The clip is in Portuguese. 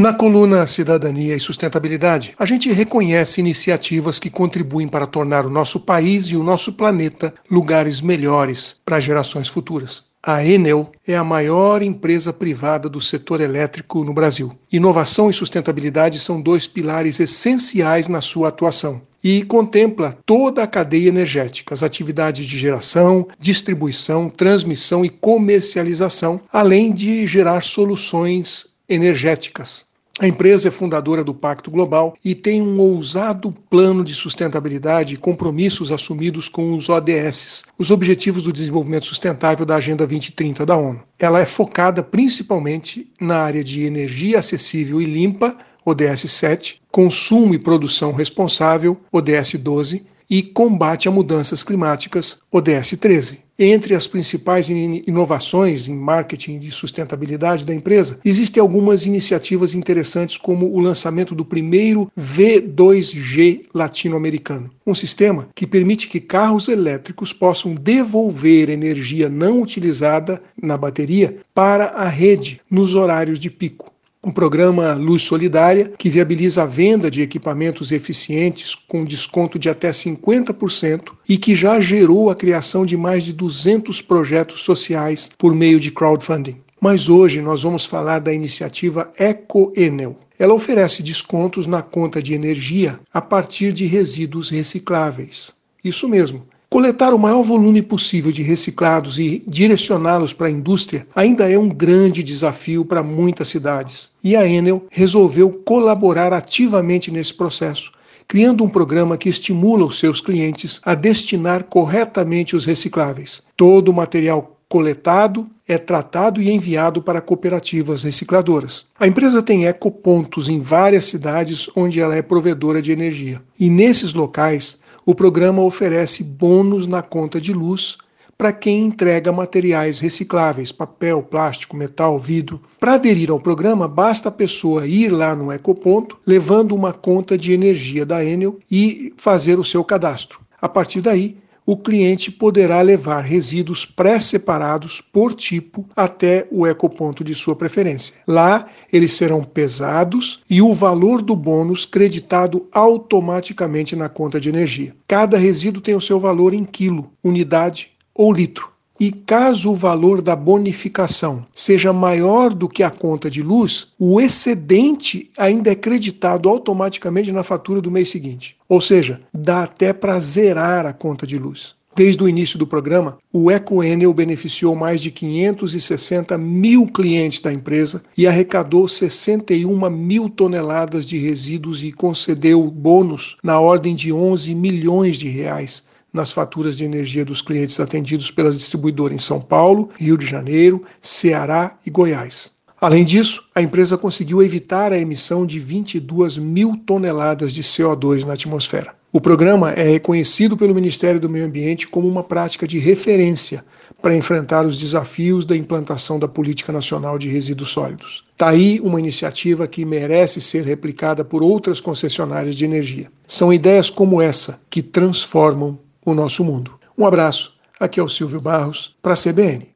Na coluna Cidadania e Sustentabilidade, a gente reconhece iniciativas que contribuem para tornar o nosso país e o nosso planeta lugares melhores para gerações futuras. A Enel é a maior empresa privada do setor elétrico no Brasil. Inovação e sustentabilidade são dois pilares essenciais na sua atuação e contempla toda a cadeia energética, as atividades de geração, distribuição, transmissão e comercialização, além de gerar soluções energéticas a empresa é fundadora do Pacto Global e tem um ousado plano de sustentabilidade e compromissos assumidos com os ODS, os Objetivos do Desenvolvimento Sustentável da Agenda 2030 da ONU. Ela é focada principalmente na área de energia acessível e limpa, ODS 7, consumo e produção responsável, ODS 12, e combate a mudanças climáticas, ODS 13. Entre as principais inovações em marketing de sustentabilidade da empresa, existem algumas iniciativas interessantes, como o lançamento do primeiro V2G latino-americano, um sistema que permite que carros elétricos possam devolver energia não utilizada na bateria para a rede nos horários de pico um programa Luz Solidária que viabiliza a venda de equipamentos eficientes com desconto de até 50% e que já gerou a criação de mais de 200 projetos sociais por meio de crowdfunding. Mas hoje nós vamos falar da iniciativa EcoEnel. Ela oferece descontos na conta de energia a partir de resíduos recicláveis. Isso mesmo. Coletar o maior volume possível de reciclados e direcioná-los para a indústria ainda é um grande desafio para muitas cidades. E a Enel resolveu colaborar ativamente nesse processo, criando um programa que estimula os seus clientes a destinar corretamente os recicláveis. Todo o material coletado é tratado e enviado para cooperativas recicladoras. A empresa tem ecopontos em várias cidades onde ela é provedora de energia. E nesses locais, o programa oferece bônus na conta de luz para quem entrega materiais recicláveis, papel, plástico, metal, vidro. Para aderir ao programa, basta a pessoa ir lá no Ecoponto, levando uma conta de energia da Enel e fazer o seu cadastro. A partir daí, o cliente poderá levar resíduos pré-separados por tipo até o ecoponto de sua preferência. Lá, eles serão pesados e o valor do bônus creditado automaticamente na conta de energia. Cada resíduo tem o seu valor em quilo, unidade ou litro. E caso o valor da bonificação seja maior do que a conta de luz, o excedente ainda é creditado automaticamente na fatura do mês seguinte. Ou seja, dá até para zerar a conta de luz. Desde o início do programa, o EcoEnel beneficiou mais de 560 mil clientes da empresa e arrecadou 61 mil toneladas de resíduos e concedeu bônus na ordem de 11 milhões de reais nas faturas de energia dos clientes atendidos pelas distribuidoras em São Paulo, Rio de Janeiro, Ceará e Goiás. Além disso, a empresa conseguiu evitar a emissão de 22 mil toneladas de CO2 na atmosfera. O programa é reconhecido pelo Ministério do Meio Ambiente como uma prática de referência para enfrentar os desafios da implantação da Política Nacional de Resíduos Sólidos. Está aí uma iniciativa que merece ser replicada por outras concessionárias de energia. São ideias como essa que transformam o nosso mundo. Um abraço. Aqui é o Silvio Barros para a CBN.